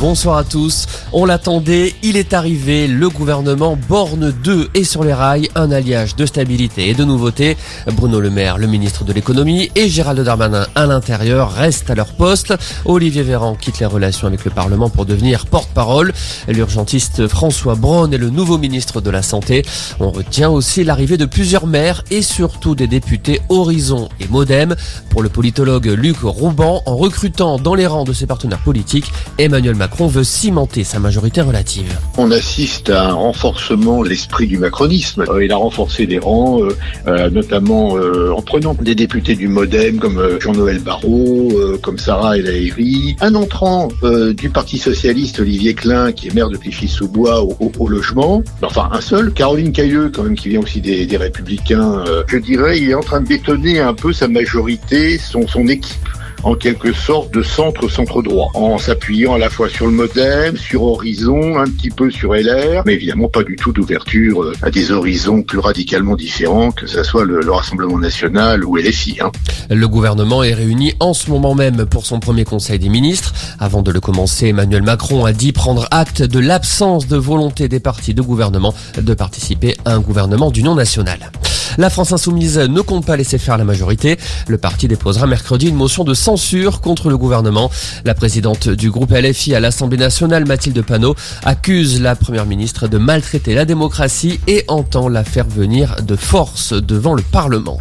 bonsoir à tous. On l'attendait, il est arrivé, le gouvernement Borne 2 est sur les rails, un alliage de stabilité et de nouveauté. Bruno Le Maire, le ministre de l'économie, et Gérald Darmanin à l'intérieur restent à leur poste. Olivier Véran quitte les relations avec le Parlement pour devenir porte-parole. L'urgentiste François Braun est le nouveau ministre de la Santé. On retient aussi l'arrivée de plusieurs maires et surtout des députés Horizon et Modem. Pour le politologue Luc Rouban, en recrutant dans les rangs de ses partenaires politiques, Emmanuel Macron veut cimenter sa majorité relative. On assiste à un renforcement de l'esprit du macronisme. Euh, il a renforcé des rangs, euh, euh, notamment en prenant des députés du Modem comme Jean-Noël Barrot, comme Sarah El Haïry. Un entrant du Parti Socialiste, Olivier Klein, qui est maire de Clichy-sous-Bois au, logement. Enfin, un seul. Caroline Cailleux, quand même, qui vient aussi des, Républicains. Je dirais, il est en train de bétonner un peu sa majorité, son équipe en quelque sorte de centre-centre droit, en s'appuyant à la fois sur le Modem, sur Horizon, un petit peu sur LR, mais évidemment pas du tout d'ouverture euh, à des horizons plus radicalement différents, que ce soit le, le Rassemblement National ou LFI. Hein. Le gouvernement est réuni en ce moment même pour son premier conseil des ministres. Avant de le commencer, Emmanuel Macron a dit prendre acte de l'absence de volonté des partis de gouvernement de participer à un gouvernement d'union nationale. La France insoumise ne compte pas laisser faire la majorité. Le parti déposera mercredi une motion de censure contre le gouvernement. La présidente du groupe LFI à l'Assemblée nationale, Mathilde Panot, accuse la première ministre de maltraiter la démocratie et entend la faire venir de force devant le Parlement.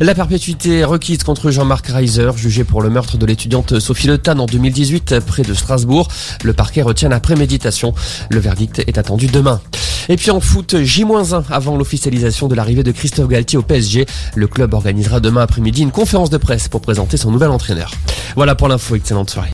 La perpétuité requise contre Jean-Marc Reiser, jugé pour le meurtre de l'étudiante Sophie Le Tan en 2018 près de Strasbourg. Le parquet retient la préméditation. Le verdict est attendu demain. Et puis en foot, J-1 avant l'officialisation de l'arrivée de Christophe Galtier au PSG. Le club organisera demain après-midi une conférence de presse pour présenter son nouvel entraîneur. Voilà pour l'info, excellente soirée.